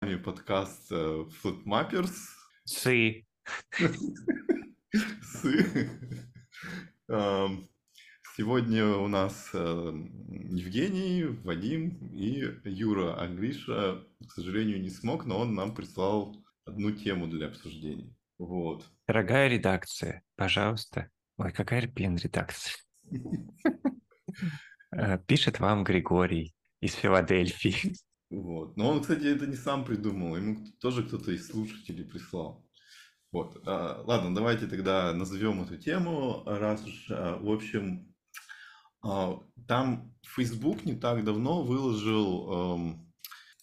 вами подкаст э, Footmappers. Сы. Сы. Ам, Сегодня у нас э, Евгений, Вадим и Юра. А Гриша, к сожалению, не смог, но он нам прислал одну тему для обсуждения. Вот. Дорогая редакция, пожалуйста. Ой, какая, блин, редакция. Э, Пишет вам Григорий из Филадельфии. Вот. Но он, кстати, это не сам придумал, ему тоже кто-то из слушателей прислал. Вот. А, ладно, давайте тогда назовем эту тему, раз уж, а, в общем, а, там Facebook не так давно выложил ам,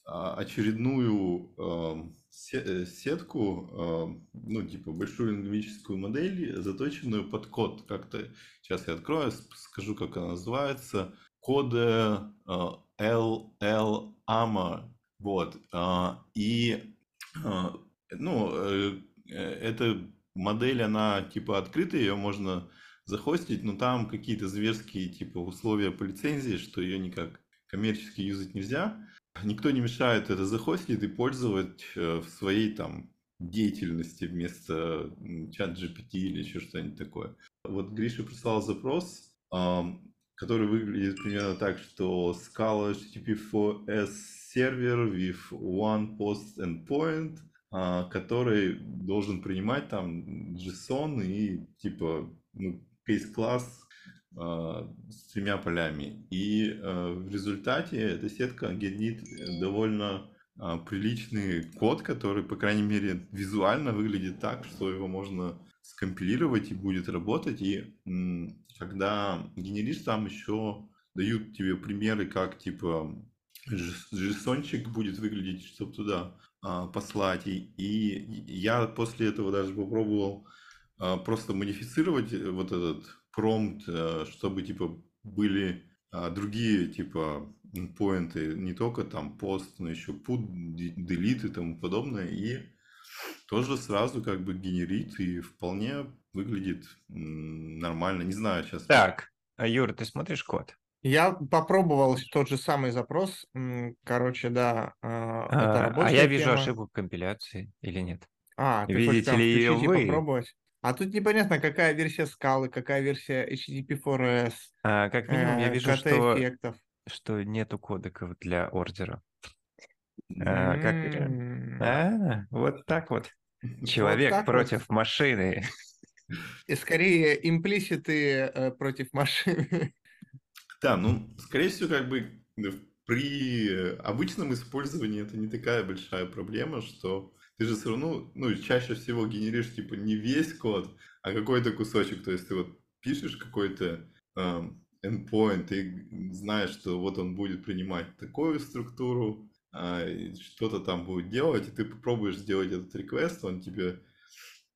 а, очередную се- э, сетку, ам, ну, типа большую лингвистическую модель, заточенную под код. Как-то сейчас я открою, скажу, как она называется. Коды а, LL AMA. Вот. а, И, а, ну, э, эта модель, она типа открытая, ее можно захостить, но там какие-то зверские типа условия по лицензии, что ее никак коммерчески юзать нельзя. Никто не мешает это захостить и пользовать э, в своей там деятельности вместо чат GPT или еще что-нибудь такое. Вот Гриша прислал запрос, который выглядит примерно так, что Scala HTTP4S сервер with one post endpoint, а, который должен принимать там JSON и типа ну, case класс а, с тремя полями. И а, в результате эта сетка генерит довольно а, приличный код, который, по крайней мере, визуально выглядит так, что его можно скомпилировать и будет работать. И когда генеришь, там еще дают тебе примеры, как типа JSON-чик будет выглядеть, чтобы туда а, послать. И, и я после этого даже попробовал а, просто модифицировать э, вот этот промпт, э, чтобы типа были а, другие типа поинты, не только там пост, но еще put, de- delete и тому подобное. И тоже сразу как бы генерит и вполне выглядит нормально. Не знаю, сейчас Так, а, Юра, ты смотришь код? Я попробовал тот же самый запрос. Короче, да, а, это А, а я вижу тема. ошибку компиляции или нет? А, ты Видите ли ее вы? попробовать? А тут непонятно, какая версия скалы, какая версия HTTP4S, А, как минимум, я э, вижу, что, что нету кодеков для ордера. А, как... А, вот так вот. Вот Человек так вот. против машины. И скорее имплиситы э, против машины. Да, ну, скорее всего, как бы при обычном использовании это не такая большая проблема, что ты же все равно, ну, чаще всего генеришь, типа, не весь код, а какой-то кусочек. То есть ты вот пишешь какой-то эм, endpoint, ты знаешь, что вот он будет принимать такую структуру, что-то там будет делать, и ты попробуешь сделать этот request, он тебе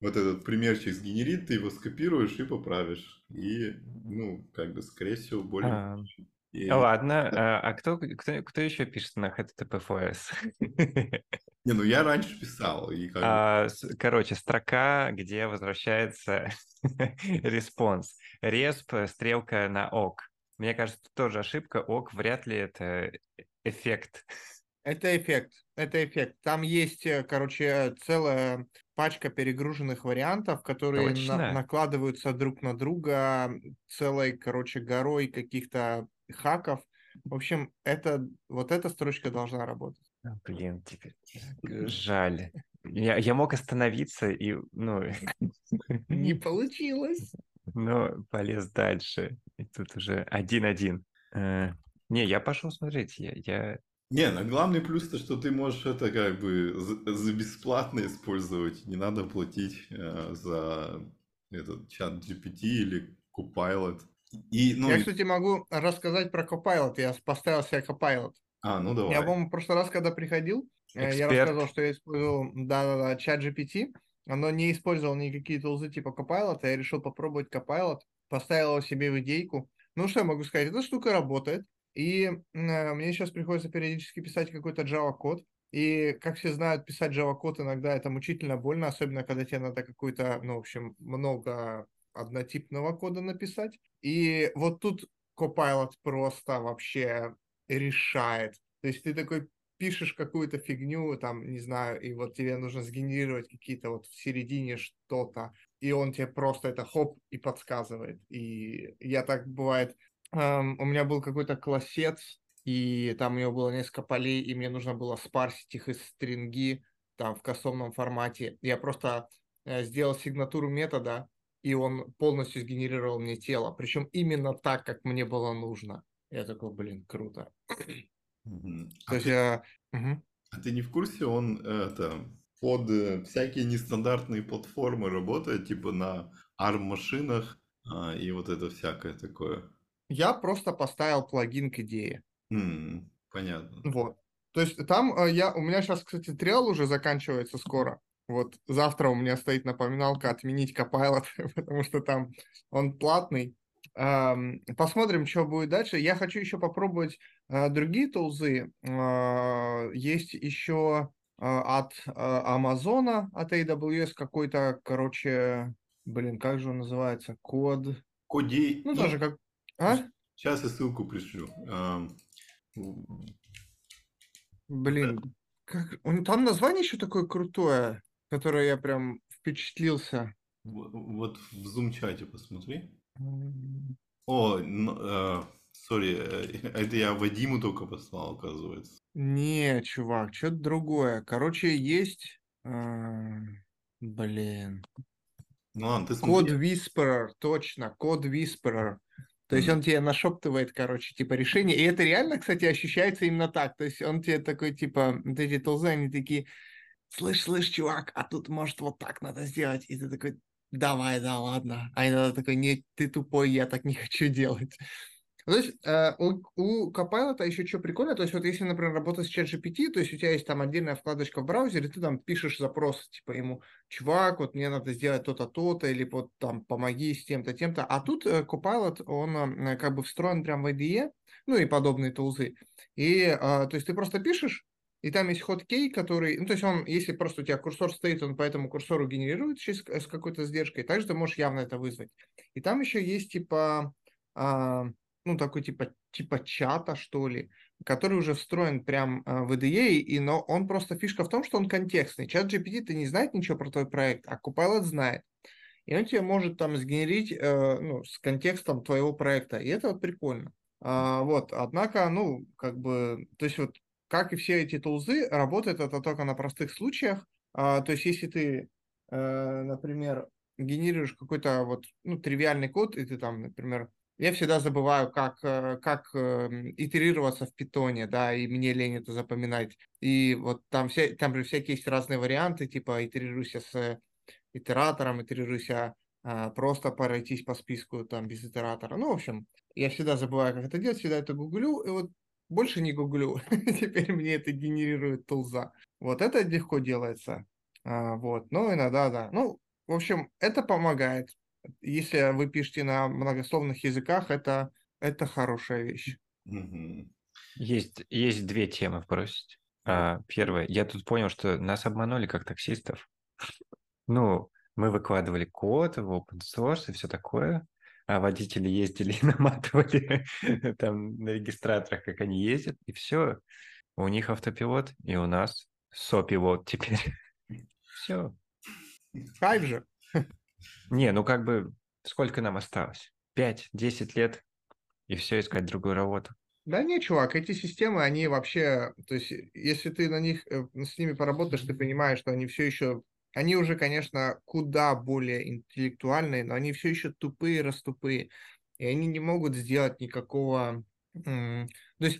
вот этот примерчик сгенерит, ты его скопируешь и поправишь. И, ну, как бы, скорее всего, более... А, И- Ладно, а, а кто, кто, кто еще пишет на HTTP4S? Не, ну я раньше писал, и как. А, Короче, строка, где возвращается response. Resp, стрелка на Ok. Мне кажется, тоже ошибка. Ok вряд ли это эффект. Это эффект. Это эффект. Там есть, э, короче, целая пачка перегруженных вариантов, которые на- накладываются друг на друга целой, короче, горой каких-то хаков. В общем, это вот эта строчка должна работать. А, Блин, теперь жаль. Я, я мог остановиться и, ну, Не получилось. но полез дальше. И тут уже один-один. Э, Не, я пошел смотреть. Я, я... Не, ну главный плюс то, что ты можешь это как бы за, за бесплатно использовать. Не надо платить э, за этот чат GPT или Copilot. И, ну, Я, кстати, могу рассказать про Copilot. Я поставил себе Copilot. а, ну Я, давай. по-моему, в прошлый раз, когда приходил, э, я Эксперт. рассказывал, что я использовал да, чат GPT, но не использовал никакие тулзы типа Copilot, я решил попробовать Copilot, поставил его себе в идейку. Ну, что я могу сказать, эта штука работает, и э, мне сейчас приходится периодически писать какой-то Java-код, и, как все знают, писать Java-код иногда это мучительно больно, особенно когда тебе надо какой-то, ну, в общем, много однотипного кода написать. И вот тут Copilot просто вообще решает. То есть ты такой пишешь какую-то фигню, там, не знаю, и вот тебе нужно сгенерировать какие-то вот в середине что-то, и он тебе просто это хоп и подсказывает. И я так бывает, эм, у меня был какой-то классец, и там у него было несколько полей, и мне нужно было спарсить их из стринги, там, в кастомном формате. Я просто э, сделал сигнатуру метода, и он полностью сгенерировал мне тело, причем именно так, как мне было нужно. Я такой, блин, круто. Мгм. То А есть, ты, э, мгм. а ты не в курсе, он это под э, всякие нестандартные платформы работает, типа на ARM-машинах а, и вот это всякое такое. Я просто поставил плагин к идее. М, Понятно. Вот. То есть там э, я, у меня сейчас, кстати, триал уже заканчивается скоро. Вот завтра у меня стоит напоминалка отменить Copilot, потому что там он платный. Посмотрим, что будет дальше. Я хочу еще попробовать э, другие тулзы. А, Есть еще а, от Амазона, от AWS какой-то, короче, блин, как же он называется? Код. Кодей, Ну, ну, тоже как... А? сейчас я ссылку пришлю. Блин, как... он- там название еще такое крутое, которое я прям впечатлился. в- Вот в Zoom-чате посмотри. О, сори, это я Вадиму только послал, оказывается. Не, чувак, что-то другое. Короче, есть... Блин. Ну ладно, ты Код смотри. Whisperer, точно, код Whisperer. То есть он тебе нашептывает, короче, типа решение. И это реально, кстати, ощущается именно так. То есть он тебе такой, типа, вот эти тулзы, они такие, слышь, слышь, чувак, а тут, может, вот так надо сделать. И ты такой, давай, да, ладно. А иногда такой, нет, ты тупой, я так не хочу делать. То есть э, у, у Copilot еще что прикольно, то есть вот если, например, работать с ChatGPT, то есть у тебя есть там отдельная вкладочка в браузере, ты там пишешь запрос, типа ему, чувак, вот мне надо сделать то-то, то-то, или вот там помоги с тем-то, тем-то. А тут э, Copilot, он э, как бы встроен прям в IDE, ну и подобные тулзы. И, то есть ты просто пишешь, и там есть хоткей, который, ну, то есть он, если просто у тебя курсор стоит, он по этому курсору генерирует через, с какой-то сдержкой, также ты можешь явно это вызвать. И там еще есть, типа, а, ну, такой типа, типа чата, что ли, который уже встроен прям а, в IDE, и, но он просто фишка в том, что он контекстный. Чат GPT ты не знает ничего про твой проект, а Copilot знает. И он тебе может там сгенерить э, ну, с контекстом твоего проекта. И это вот прикольно. А, вот, однако, ну, как бы, то есть вот, как и все эти тулзы, работает это только на простых случаях. А, то есть если ты, э, например, генерируешь какой-то вот, ну, тривиальный код, и ты там, например, я всегда забываю, как, э, как э, итерироваться в питоне, да, и мне лень это запоминать. И вот там, вся, там же всякие есть разные варианты, типа итерируйся с итератором, итерируйся а, просто пройтись по списку там без итератора. Ну, в общем, я всегда забываю, как это делать, всегда это гуглю, и вот больше не гуглю. Теперь мне это генерирует тулза. Вот это легко делается. А, вот, ну, иногда, да. Ну, в общем, это помогает. Если вы пишете на многословных языках, это, это хорошая вещь. Есть, есть две темы бросить. А, первое, я тут понял, что нас обманули как таксистов. Ну, мы выкладывали код в open source и все такое, а водители ездили и наматывали там на регистраторах, как они ездят, и все. У них автопилот, и у нас сопилот теперь. Все. Кайф же. Не, ну как бы сколько нам осталось? 5-10 лет, и все, искать другую работу. Да не, чувак, эти системы, они вообще, то есть, если ты на них, э, с ними поработаешь, ты понимаешь, что они все еще, они уже, конечно, куда более интеллектуальные, но они все еще тупые, раступые, и они не могут сделать никакого, то есть,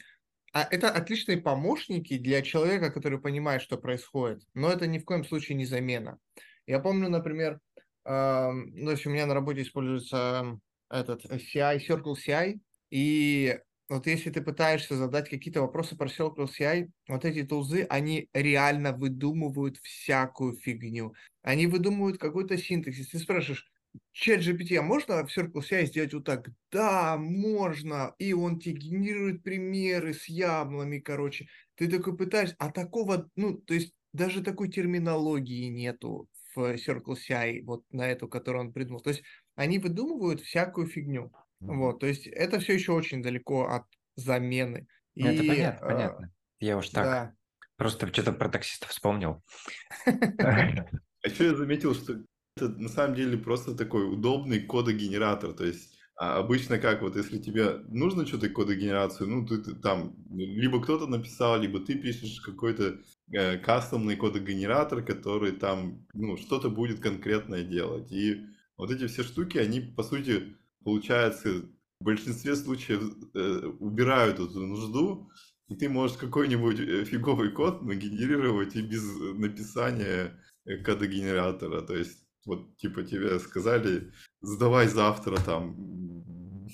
а это отличные помощники для человека, который понимает, что происходит, но это ни в коем случае не замена. Я помню, например, ну, если у меня на работе используется этот CI, Circle CI, и вот если ты пытаешься задать какие-то вопросы про Circle CI, вот эти тулзы, они реально выдумывают всякую фигню. Они выдумывают какой-то синтаксис. Ты спрашиваешь, чат GPT, а можно в Circle CI сделать вот так? Да, можно. И он тебе генерирует примеры с яблами, короче. Ты такой пытаешься, а такого, ну, то есть даже такой терминологии нету в Circle CI, вот на эту, которую он придумал. То есть они выдумывают всякую фигню. Мгм. Вот, то есть это все еще очень далеко от замены. Ну, Это И, понятно, э, понятно. Я уж так да, Просто что-то про таксистов вспомнил. А еще я заметил, что это на самом деле просто такой удобный кодогенератор. То есть а обычно как вот, если тебе нужно что-то кодогенерацию, ну, ты, ты там, либо кто-то написал, либо ты пишешь какой-то кастомный кодогенератор, который там, ну, что-то будет конкретное делать. И вот эти все штуки, они, по сути, получается, в большинстве случаев э, убирают эту нужду, и ты можешь какой-нибудь э, фиговый код нагенерировать и без написания э, кодогенератора. То есть вот типа тебе сказали, сдавай завтра там,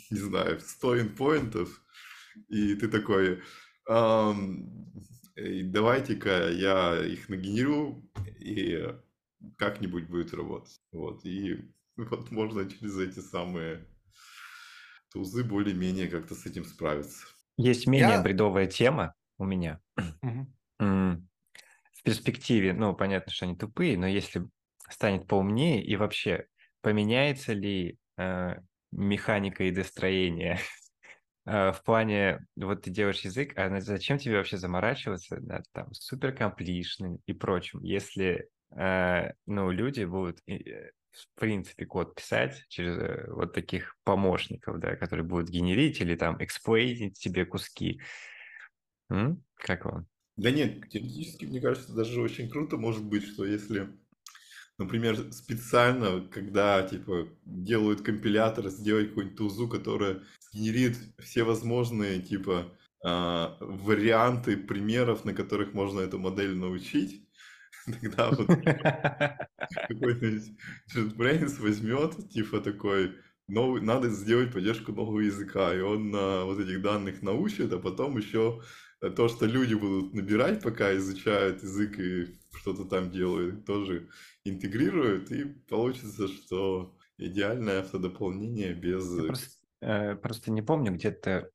не знаю, 100 инпоинтов, и ты такой, давайте-ка я их нагенерю, и как-нибудь будет работать. Вот, и вот можно через эти самые тузы более-менее как-то с этим справиться. Есть менее я... бредовая тема у меня. Угу. В перспективе, ну, понятно, что они тупые, но если станет поумнее и вообще поменяется ли э, механика и достроение э, в плане, вот ты делаешь язык, а зачем тебе вообще заморачиваться над там суперкомплишным и прочим, если э, ну, люди будут э, в принципе код писать через э, вот таких помощников, да, которые будут генерить или там эксплейнить тебе куски. М? Как вам? Да нет, теоретически, мне кажется, даже очень круто может быть, что если например, специально, когда, типа, делают компилятор, сделать какую-нибудь тузу, которая генерит все возможные, типа, э, варианты примеров, на которых можно эту модель научить, тогда вот какой-то JetBrains возьмет, типа, такой, новый, надо сделать поддержку нового языка, и он на вот этих данных научит, а потом еще то, что люди будут набирать, пока изучают язык и что-то там делают, тоже интегрируют, и получится, что идеальное автодополнение без... Я просто, э, просто не помню, где-то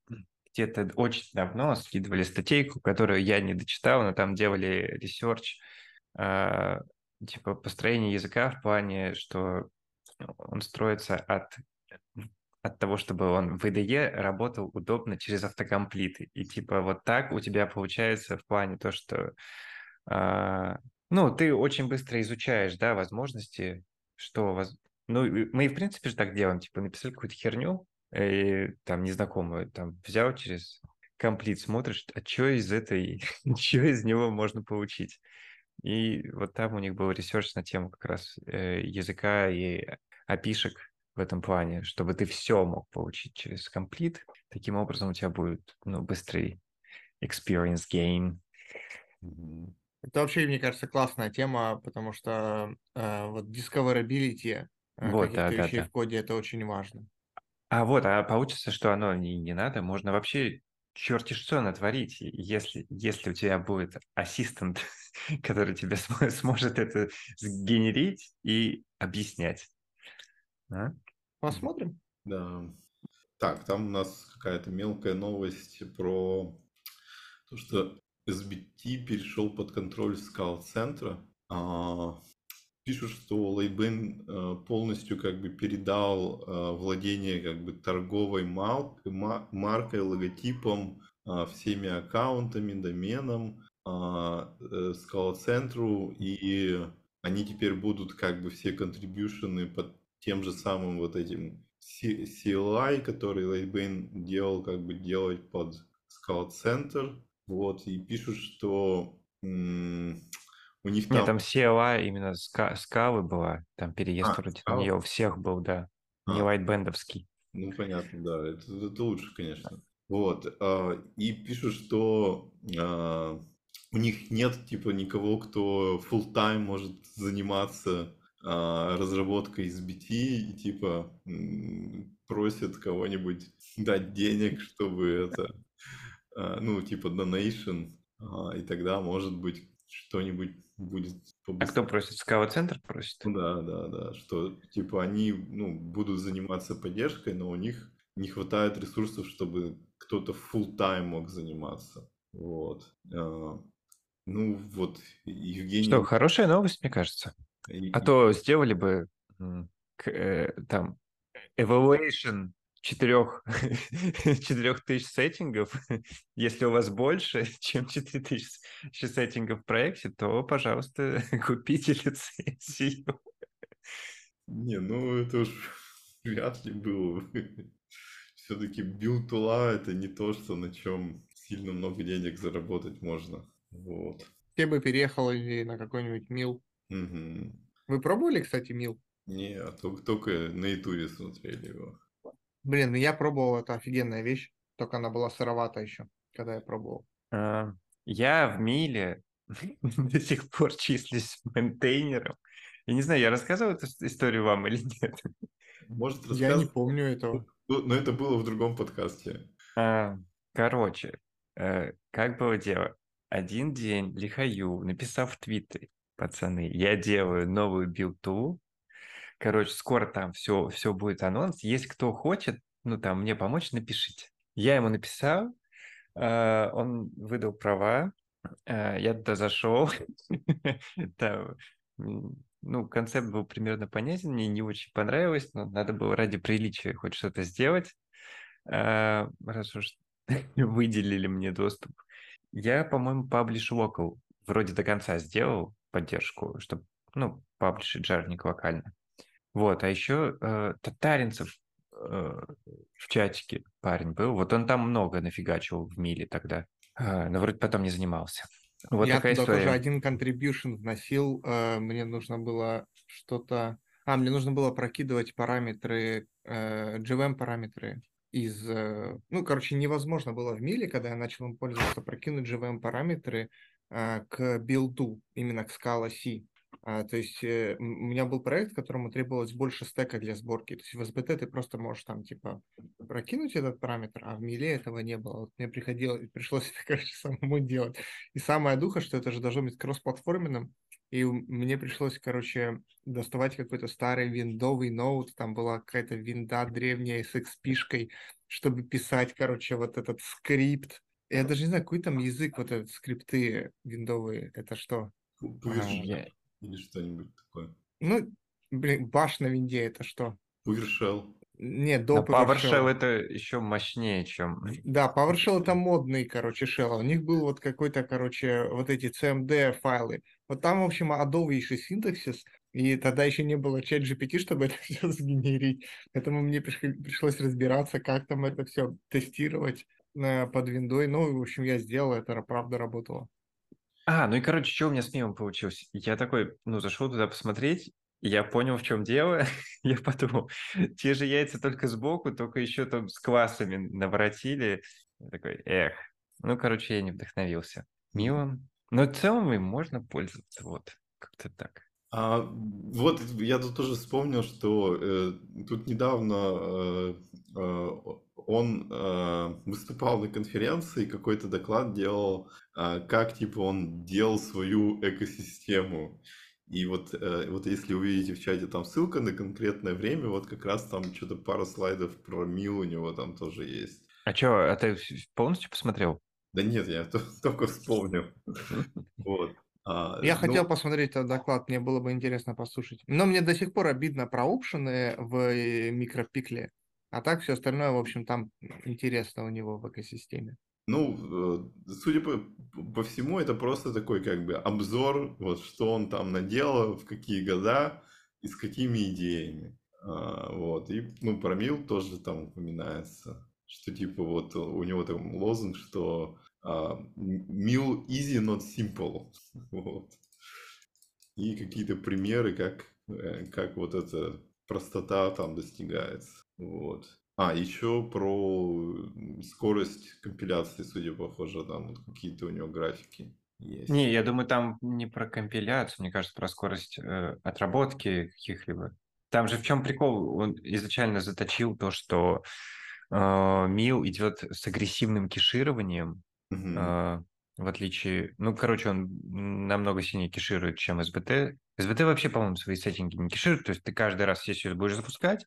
где-то очень давно скидывали статейку, которую я не дочитал, но там делали research, э, типа построение языка в плане, что он строится от от того, чтобы он в IDE работал удобно через autocomplete ы. И типа вот так у тебя получается в плане то, что э, ну, ты очень быстро изучаешь, да, возможности, что... Воз... Ну, мы, в принципе, же так делаем, типа, написали какую-то херню, и там незнакомую, там, взял через complete, смотришь, а что из этой, что из него можно получить? И вот там у них был research на тему как раз э, языка и опишек в этом плане, чтобы ты все мог получить через комплит. Таким образом у тебя будет ну, быстрый experience gain. Это вообще, мне кажется, классная тема, потому что э, вот discoverability э, вот, каких-то да, вещей да, да. в коде это очень важно. А вот, а получится, что оно не, не надо, можно вообще черти что натворить, если, если у тебя будет ассистент, который тебе см- сможет это сгенерить и объяснять. А? Посмотрим. Да. Так, там у нас какая-то мелкая новость про то, что SBT перешел под контроль скал-центра. А, пишут, что Лейбен а, полностью как бы передал а, владение как бы торговой мал- маркой, логотипом, а, всеми аккаунтами, доменом э, скала-центру, и они теперь будут как бы все контрибьюшены под тем же самым вот этим CLI, который Лейбен делал, как бы делать под скал-центр. Вот, и пишут, что у них там... Нет, там CLA именно ска скавы была, там переезд а, вроде на нее у всех был, да, а. не лайтбендовский. Ну, понятно, да, это, это лучше, конечно. Вот, а, и пишут, что а, у них нет, типа, никого, кто full time может заниматься а, разработкой из BT, и, типа, просят кого-нибудь дать денег, чтобы это ну, типа donation, а, и тогда, может быть, что-нибудь будет побыстрее. А кто просит? Скава-центр просит? Ну да, да, да, что, типа, они, ну, будут заниматься поддержкой, но у них не хватает ресурсов, чтобы кто-то full time мог заниматься. Вот. А, ну, вот, Евгений... Что, хорошая новость, мне кажется. И... А то сделали бы э, там evaluation четырех, четырех тысяч setting ов. Если у вас больше, чем 4000 setting ов в проекте, то, пожалуйста, купите лицензию. Не, ну это уж вряд ли было. Все-таки build tool а это не то, что на чем сильно много денег заработать можно. Вот. Все бы переехали на какой-нибудь мил. Мгм. Вы пробовали, кстати, мил? Не, а только, только на ютубе смотрели его. Блин, ну я пробовал, это офигенная вещь. Только она была сыровата еще, когда я пробовал. А, Я в Миле до сих пор числюсь мейнтейнером. Я не знаю, я рассказывал эту историю вам или нет. Может, Я не помню этого. Ну, Но это было в другом подкасте. А, Короче, э, как было дело? Один день Лихаю написал в Твиттере, пацаны, я делаю новую билту. Короче, скоро там все, все будет анонс. Если кто хочет, ну там мне помочь, напишите. Я ему написал, э, он выдал права, э, я туда зашел. Ну, концепт был примерно понятен, мне не очень понравилось, но надо было ради приличия хоть что-то сделать. А, Раз уж выделили мне доступ. Я, по-моему, Publish Local вроде до конца сделал поддержку, чтобы, ну, паблишить жарник локально. Вот, а еще э, Татаринцев э, в чатике парень был. Вот он там много нафигачил в миле тогда. А, но вроде потом не занимался. Вот я такая туда тоже история. один contribution вносил. э, Мне нужно было что-то... А, мне нужно было прокидывать параметры, э, JVM параметры из... э, Ну, короче, невозможно было в миле, когда я начал им пользоваться, прокинуть JVM параметры э, к билду, именно к Scala C. А, то есть э, у меня был проект, которому требовалось больше стека для сборки. То есть в SBT ты просто можешь там типа прокинуть этот параметр, а в миле этого не было. Вот мне приходилось, пришлось это, короче, самому делать. И самое духа, что это же должно быть кроссплатформенным. И мне пришлось, короче, доставать какой-то старый виндовый ноут, там была какая-то винда древняя с XP-шкой, чтобы писать, короче, вот этот скрипт. Я даже не знаю, какой там язык, вот этот скрипты виндовые, это что? PowerShell я- или что-нибудь такое. Ну, блин, баш на винде это что? PowerShell. Нет, до PowerShell PowerShell. это еще мощнее, чем... Да, PowerShell это модный, короче, shell. У них был вот какой-то, короче, вот эти CMD файлы. Вот там, в общем, адовейший синтаксис, и тогда еще не было чат GPT, чтобы это все сгенерить. Поэтому мне пришлось разбираться, как там это все тестировать э, под виндой. Ну, в общем, я сделал это, правда работало. А, ну и, короче, что у меня с мемом получилось? Я такой, ну, зашел туда посмотреть, и я понял, в чем дело. я подумал, те же яйца только сбоку, только еще там с классами наворотили. Я такой, эх. Ну, короче, я не вдохновился. Милым. Но в целом им можно пользоваться, вот, как-то так. А, вот я тут тоже вспомнил, что э, тут недавно э, э, он э, выступал на конференции, какой-то доклад делал, э, как типа он делал свою экосистему. И вот, э, вот если увидите в чате там ссылка на конкретное время, вот как раз там что-то пара слайдов про Мил у него там тоже есть. А что, а ты полностью посмотрел? Да нет, я то- только вспомнил. Вот. А, Я ну, хотел посмотреть этот доклад, мне было бы интересно послушать. Но мне до сих пор обидно про опшены в э, микропикле. А так все остальное, в общем, там интересно у него в экосистеме. Ну, э, судя по, по всему, это просто такой как бы обзор, вот что он там наделал, в какие года и с какими идеями. А, вот. И, ну, про Мил тоже там упоминается, что типа вот у него там лозунг, что Мил easy, not simple. Вот. И какие-то примеры, как, э, как вот эта простота там достигается. Вот. А, еще про скорость компиляции, судя похоже, там вот какие-то у него графики есть. Не, я думаю, там не про компиляцию, мне кажется, про скорость э, отработки каких-либо. Там же в чем прикол? Он изначально заточил то, что э, мил идет с агрессивным кешированием, Э, в отличие... Ну, короче, он намного сильнее кеширует, чем SBT. SBT вообще, по-моему, свои сеттинги не кеширует, то есть ты каждый раз, ее будешь запускать,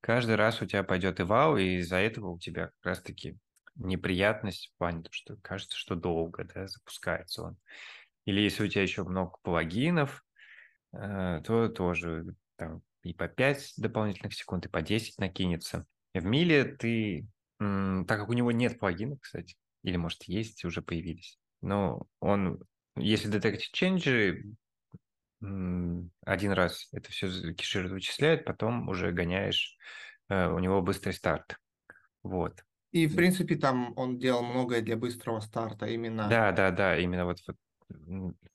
каждый раз у тебя пойдет эвал, и из-за этого у тебя как раз-таки неприятность в плане, того, что кажется, что долго да, запускается он. Или если у тебя еще много плагинов, э, то тоже там и по 5 дополнительных секунд, и по 10 накинется. В Миле ты, так как у него нет плагинов, кстати, или, может, есть, уже появились, но он, если Detective Change один раз это все кеширует, вычисляет, потом уже гоняешь, э, у него быстрый старт. Вот. И, в принципе, там он делал многое для быстрого старта именно. Да, да, да, именно вот, вот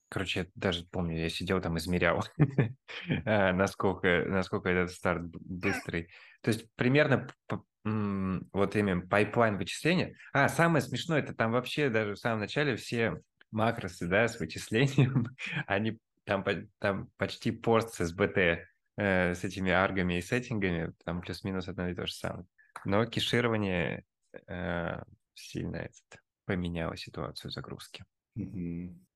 короче, я даже помню, я сидел там, измерял, э, насколько, насколько этот старт быстрый. То есть примерно вот именно pipeline вычисления. А, самое смешное, это там вообще даже в самом начале все макросы, да, с вычислением, они там, там почти пост с SBT, э, с этими arg ами и setting ами, там плюс-минус одно и то же самое. Но кеширование э, сильно этот, поменяло ситуацию загрузки. Мгм.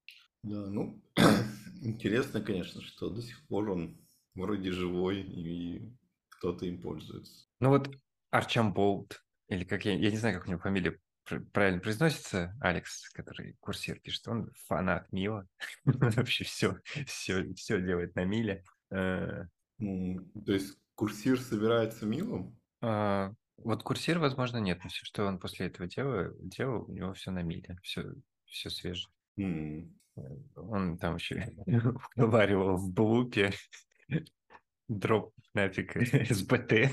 Да, ну, интересно, конечно, что до сих пор он вроде живой и кто-то им пользуется. Ну вот Арчамболд, или как я, я не знаю, как у него фамилия пр- правильно произносится, Алекс, который курсир пишет, он фанат Мила, вообще все, все, все делает на Миле. Э, М, То есть курсир собирается милом? а, Вот курсир, возможно, нет, но все, что он после этого делал, делал у него все на Миле, все, все свежее. Он там еще уговаривал в блупе дроп нафиг СБТ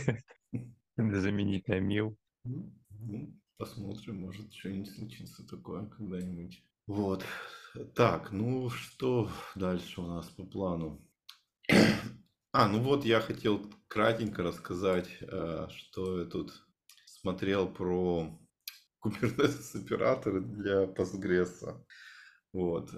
заменить на Мил. Ну, посмотрим, может что-нибудь случится такое когда-нибудь. Вот. Так, ну что дальше у нас по плану? А, ну вот я хотел кратенько рассказать, э, что я тут смотрел про Kubernetes операторы для Postgres. Вот.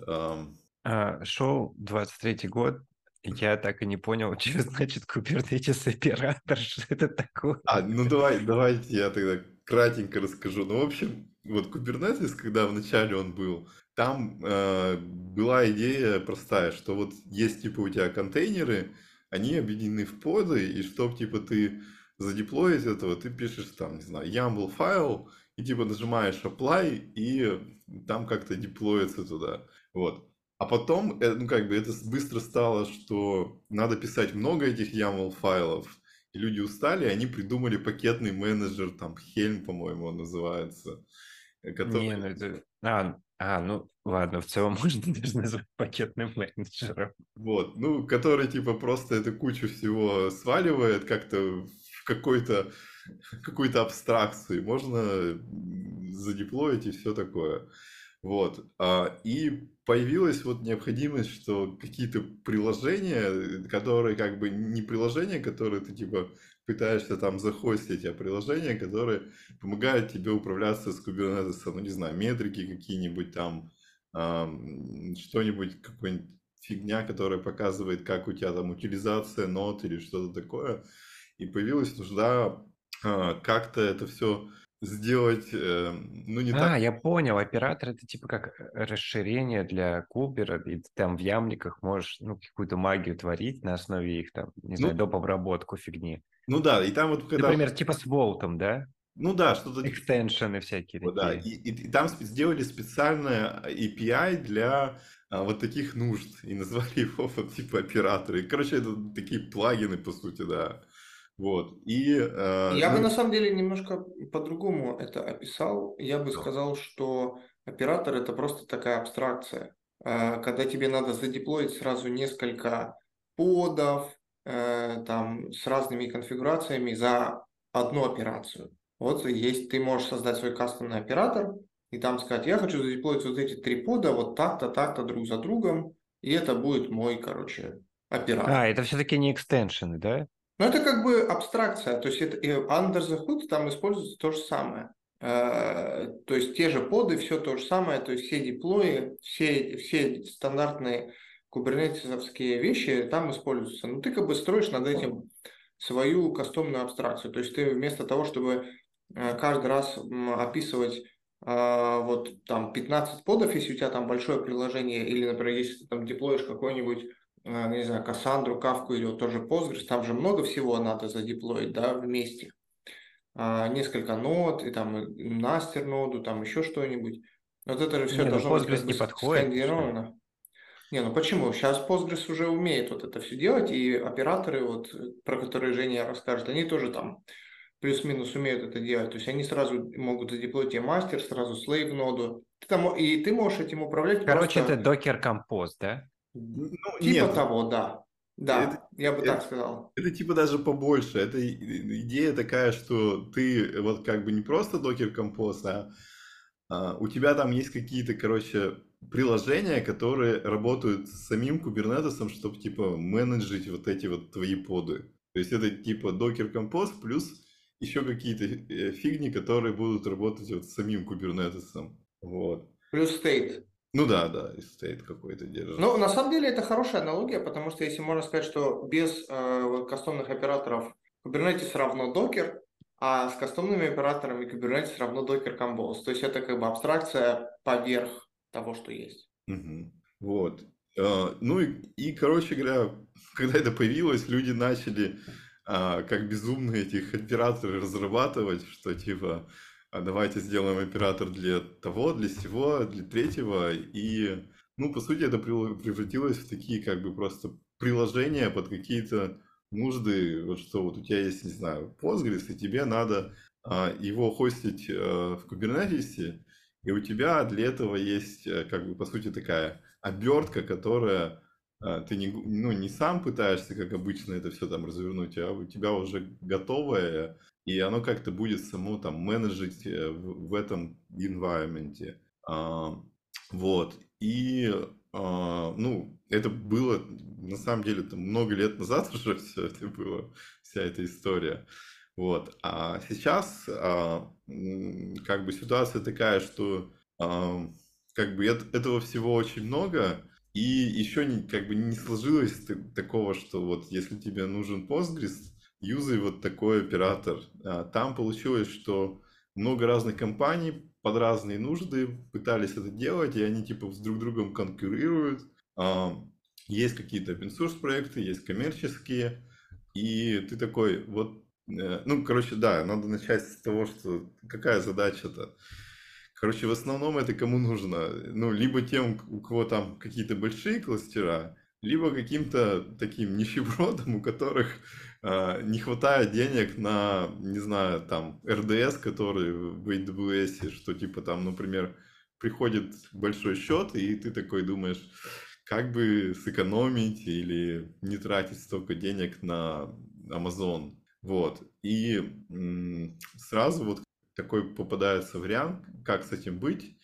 А, Шел 23 год, я так и не понял, что значит Kubernetes оператор, что это такое. А, ну давай, давайте я тогда кратенько расскажу. Ну, в общем, вот Kubernetes, когда вначале он был, там э, была идея простая, что вот есть типа у тебя контейнеры, они объединены в поды, и чтоб типа ты задеплоить этого, ты пишешь там, не знаю, YAML файл, и типа нажимаешь apply, и там как-то деплоится туда. Вот. А потом, э, ну как бы это быстро стало, что надо писать много этих YAML файлов, и люди устали, и они придумали пакетный менеджер, там Helm, по-моему, он называется, э, который... Не, ну это... А, а, ну ладно, в целом можно даже назвать пакетным менеджером. Вот, ну, который типа просто эту кучу всего сваливает как-то в какой-то какую-то абстракцию, можно задеплоить и все такое. Вот. а, И появилась вот необходимость, что какие-то приложения, которые как бы не приложения, которые ты типа пытаешься там захостить, а приложения, которые помогают тебе управляться с Kubernetes, ну не знаю, метрики какие-нибудь там, ам, что-нибудь, какой-нибудь фигня, которая показывает, как у тебя там утилизация нот или что-то такое. И появилась нужда а, как-то это все сделать, э, ну не А, так. я понял, оператор это типа как э, расширение для кубера, и ты там в ямниках можешь ну, какую-то магию творить на основе их там, не знаю, Ну, доп. обработку фигни. ну да, и там вот когда, Например, типа с Волтом, да? ну да, что-то Экстеншены всякие Вот, да, и, и- и там сделали специальное API для а, вот таких нужд и назвали его вот типа операторы. Короче, это такие плагины, по сути, да. Вот. И, э, Я бы ну, на самом деле немножко по-другому это описал. Я бы Да. сказал, что оператор это просто такая абстракция. Э, Когда тебе надо задеплоить сразу несколько подов, э, там с разными конфигурациями за одну операцию. Вот есть, ты можешь создать свой кастомный оператор и там сказать, я хочу задеплоить вот эти три пода вот так-то, так-то друг за другом, и это будет мой, короче, оператор. А, это все-таки не экстеншены, да? Ну, это как бы абстракция, то есть это under the hood там используется то же самое. Э, То есть те же поды, все то же самое, то есть все деплои, все, все стандартные кубернетисовские вещи там используются. Но ты как бы строишь над этим свою кастомную абстракцию. То есть ты вместо того, чтобы э, каждый раз описывать а, вот там 15 подов, если у тебя там большое приложение, или, например, если ты там деплоишь какой-нибудь э, не знаю, Кассандру, Кавку или вот тоже Postgres, там же много всего надо задеплоить, да, вместе. А, несколько нод, и там Настер ноду, там еще что-нибудь. Вот это же все Не, ну должно быть Postgres как не подходит. скандировано. Не, ну почему? Сейчас Postgres уже умеет вот это все делать, и операторы, вот, про которые Женя расскажет, они тоже там плюс-минус умеют это делать. То есть они сразу могут задеплоить тебе мастер, сразу слейв ноду. Ты там, и ты можешь этим управлять Короче, просто... это докер компост, да? Ну, Типа нет, того, да. Да, Это- я бы это- так сказал. Это типа даже побольше. Это идея такая, что ты вот как бы не просто докер компост, а, а, у тебя там есть какие-то, короче, приложения, которые работают с самим кубернетесом, чтобы типа менеджить вот эти вот твои поды. То есть это типа докер компост плюс еще какие-то э, фигни, которые будут работать вот с самим кубернетесом. Вот. Плюс стейт. Ну да, да, и стоит какой-то держит. Ну, на самом деле, это хорошая аналогия, потому что если можно сказать, что без э, кастомных операторов Kubernetes равно докер, а с кастомными операторами Kubernetes равно докер Compose. То есть это как бы абстракция поверх того, что есть. Мгм. Вот. А, Ну и, и, короче говоря, когда это появилось, люди начали а, как безумные этих операторы разрабатывать, что типа а давайте сделаем оператор для того, для сего, для третьего. И, ну, по сути, это прев- превратилось в такие как бы просто приложения под какие-то нужды. Вот что вот у тебя есть, не знаю, Postgres, и тебе надо а, его хостить а, в Kubernetes, и у тебя для этого есть, э, как бы, по сути, такая обертка, которая э, ты не, ну, не сам пытаешься, как обычно, это все там развернуть, а у тебя уже готовое, и оно как-то будет само там менеджить э, в, в этом environment. А, вот. И, а, ну, это было, на самом деле, там много лет назад уже все это было, вся эта история. Вот. А сейчас а, как бы ситуация такая, что а, как бы эт- этого всего очень много, и еще не, как бы не сложилось такого, что вот если тебе нужен Postgres, юзай вот такой оператор. А, Там получилось, что много разных компаний под разные нужды пытались это делать, и они типа с друг другом конкурируют. А, Есть какие-то open source проекты, есть коммерческие, и ты такой, вот, э, ну, короче, да, надо начать с того, что какая задача-то. Короче, в основном это кому нужно? Ну, либо тем, у кого там какие-то большие кластера, либо каким-то таким нищебродам, у которых не хватает денег на, не знаю, там, РДС, который в AWS, что типа там, например, приходит большой счет, и ты такой думаешь, как бы сэкономить или не тратить столько денег на Amazon. Вот. И сразу вот такой попадается вариант, как с этим быть.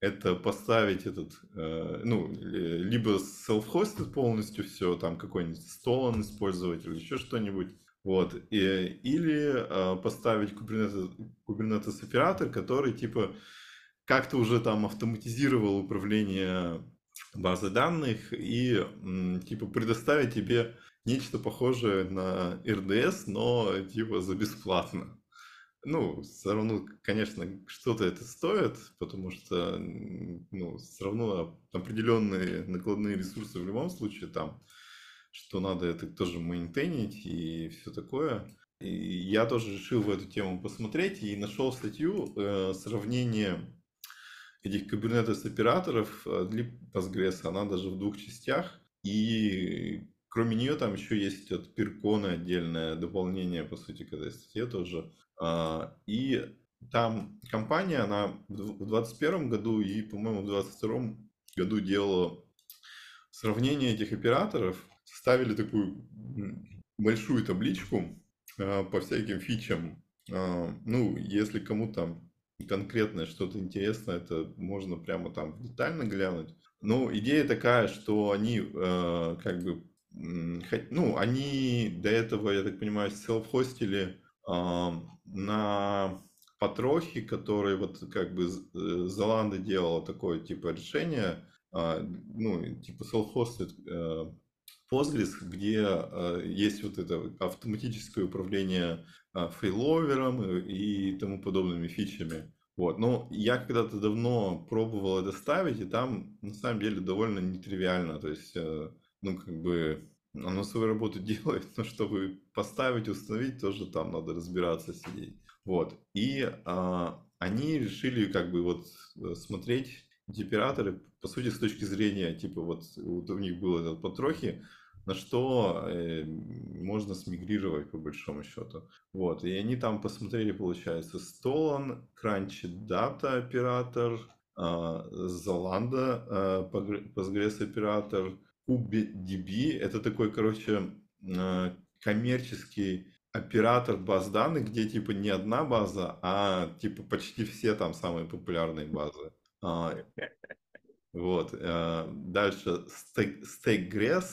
Это поставить этот, э, ну, ли- либо self-hosted полностью все, там какой-нибудь Stolen использовать или еще что-нибудь. Вот. И- или э, поставить Kubernetes, Kubernetes оператор, который типа как-то уже там автоматизировал управление базой данных и типа предоставить тебе нечто похожее на RDS, но типа за бесплатно. Ну, все равно, конечно, что-то это стоит, потому что, ну, все равно определенные накладные ресурсы в любом случае там, что надо это тоже мейнтейнить и все такое. И я тоже решил в эту тему посмотреть и нашел статью э, сравнение этих Kubernetes операторов э, для Postgres. Она даже в двух частях. И кроме нее там еще есть от Пиркона отдельное дополнение, по сути, к этой статье тоже. А, И там компания, она в 2021 году и, по-моему, в 2022 году делала сравнение этих операторов, составили такую большую табличку а, по всяким фичам. А, Ну, если кому там конкретное что-то интересное, это можно прямо там детально глянуть. Ну, идея такая, что они как бы, ну, они до этого, я так понимаю, селф-хостили на Патрохе, который вот как бы з- э, делала такое типа решение, а, ну, типа self-hosted э, Postgres, где э, есть вот это автоматическое управление а, фейловером и тому подобными фичами. Вот. Но я когда-то давно пробовал это ставить, и там на самом деле довольно нетривиально. То есть, ну, как бы оно свою работу делает, но чтобы поставить, установить, тоже там надо разбираться, сидеть. Вот. И а, они решили как бы вот э, смотреть эти операторы, по сути, с точки зрения, типа вот, вот у них было этот потрохи, на что э, можно смигрировать по большому счету. Вот, и они там посмотрели, получается, Stolen, Crunchy Data оператор, а, Zalando, а, Postgres оператор, KubeDB, это такой, короче, а, коммерческий оператор баз данных, где типа не одна база, а типа почти все там самые популярные базы. Вот. Дальше StakeGress.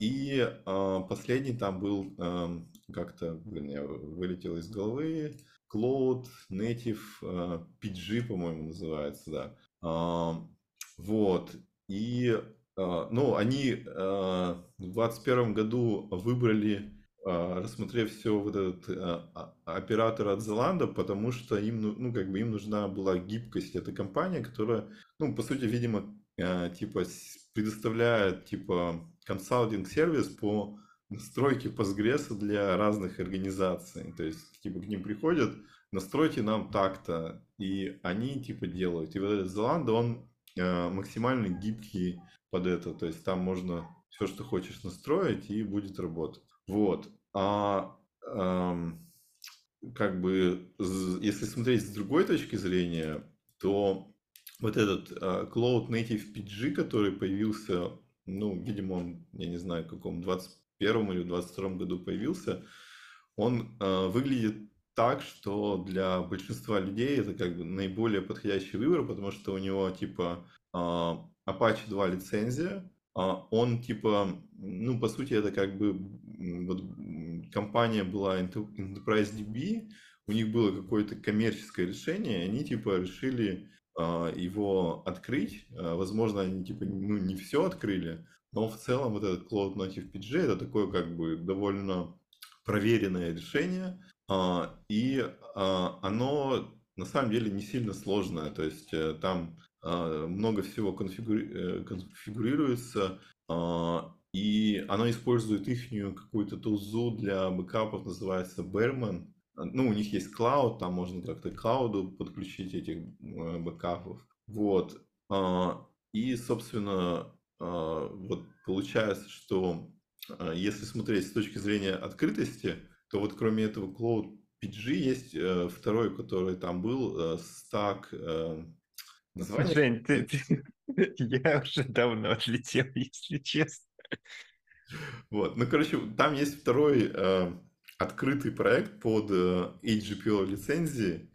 И последний там был как-то, блин, я вылетел из головы. Cloud Native PG, по-моему, называется, да. Вот. И, ну, они в 2021 году выбрали а, рассмотрев все вот этот а, а, оператор от Зеланда, потому что им, ну, ну, как бы им нужна была гибкость. Это компания, которая, ну, по сути, видимо, типа предоставляет, типа, консалтинг-сервис по настройке Postgres для разных организаций. То есть, типа, к ним приходят, настройте нам так-то, и они, типа, делают. И вот этот Zalando, он максимально гибкий под это. То есть, там можно все, что хочешь настроить, и будет работать. Вот. А эм, как бы, если смотреть с другой точки зрения, то вот этот э, Cloud Native PG, который появился, ну, видимо, он, я не знаю, в каком 21 или 22 году появился, он э, выглядит так, что для большинства людей это как бы наиболее подходящий выбор, потому что у него типа э, Apache 2 лицензия, а он типа, ну, по сути, это как бы вот компания была Enterprise DB, у них было какое-то коммерческое решение, и они типа решили а, его открыть. А, возможно, они типа ну, не все открыли, но в целом вот этот Cloud Native PG это такое как бы довольно проверенное решение, и оно на самом деле не сильно сложное, то есть э, там много всего конфигури... Э, конфигурируется, а, и оно использует их какую-то тулзу для бэкапов, называется Bearman. Ну, у них есть клауд, там можно как-то к клауду подключить этих э, бэкапов. Вот. А, и, собственно, вот получается, что если смотреть с точки зрения открытости, то вот кроме этого Cloud PG есть э, второй, который там был, Stack Название? Жень, ты, ты, я уже давно отлетел, если честно. Вот, ну, короче, там есть второй э, открытый проект под э, HGPO лицензии.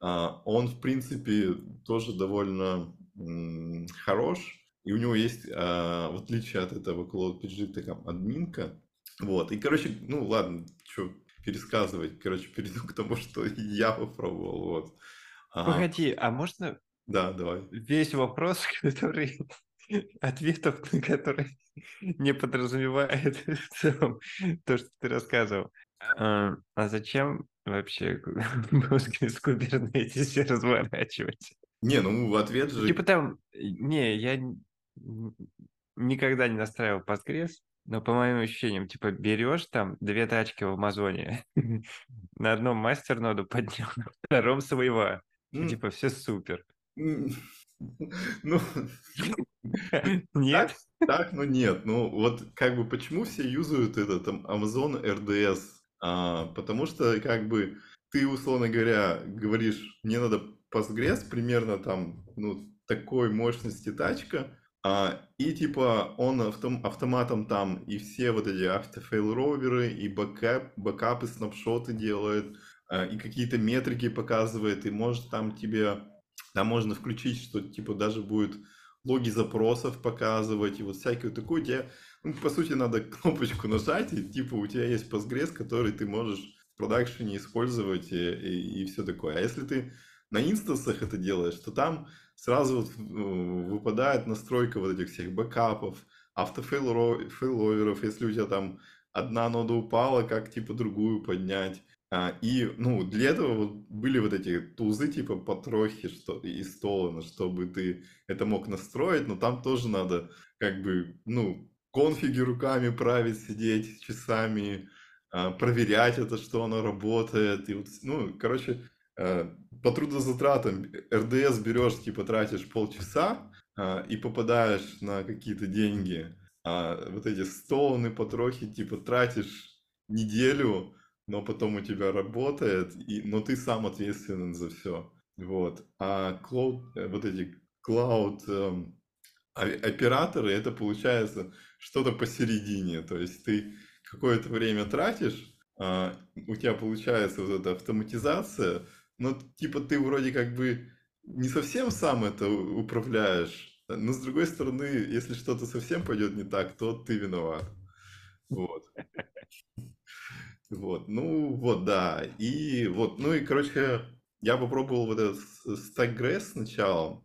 Э, он, в принципе, тоже довольно э, хорош. И у него есть, э, в отличие от этого Cloud PG, такая админка. Вот, и, короче, ну, ладно, что пересказывать. Короче, перейду к тому, что я попробовал. Вот. Погоди, а можно да, давай. Весь вопрос, который ответов на который не подразумевает в целом то, что ты рассказывал. А, а зачем вообще Postgres Kubernetes разворачивать? Не, ну ответ же... Типа там, не, я никогда не настраивал Postgres, но по моим ощущениям, типа берешь там две тачки в Амазоне, на одном master node у поднял, на втором своего, типа все супер. Ну, нет? Так, так, но нет. Ну, вот как бы почему все юзают этот там Amazon RDS? А, потому что как бы ты, условно говоря, говоришь, мне надо Postgres примерно там, ну, такой мощности тачка, а, и типа он автом, автоматом там и все вот эти auto failover ы, и бэкап, бэкапы, snapshot ы делает, а, и какие-то метрики показывает, и может там тебе там можно включить, что типа даже будет логи запросов показывать и вот всякое вот такое. Тебе, ну, по сути, надо кнопочку нажать, и типа у тебя есть Postgres, который ты можешь в продакшене использовать и, и, и все такое. А если ты на инстансах это делаешь, то там сразу вот ну, выпадает настройка вот этих всех бэкапов, автофейловеров, если у тебя там одна нода упала, как типа другую поднять. А, и, ну, для этого вот были вот эти тузы типа потрохи что, и столана, чтобы ты это мог настроить, но там тоже надо как бы, ну, конфиги руками править, сидеть часами, а, проверять это, что оно работает. И вот, ну, короче, а, по трудозатратам РДС берешь, типа, тратишь полчаса и попадаешь на какие-то деньги. а, вот эти стоуны, потрохи, типа, тратишь неделю, но потом у тебя работает, и, но ты сам ответственен за все. Вот. А cloud, э, вот эти cloud эм, операторы, это получается что-то посередине. То есть ты какое-то время тратишь, а, у тебя получается вот эта автоматизация, но типа ты вроде как бы не совсем сам это управляешь, но с другой стороны, если что-то совсем пойдет не так, то ты виноват. Вот. Вот, ну вот, да. И вот, ну и, короче, я попробовал вот этот StackGrass сначала.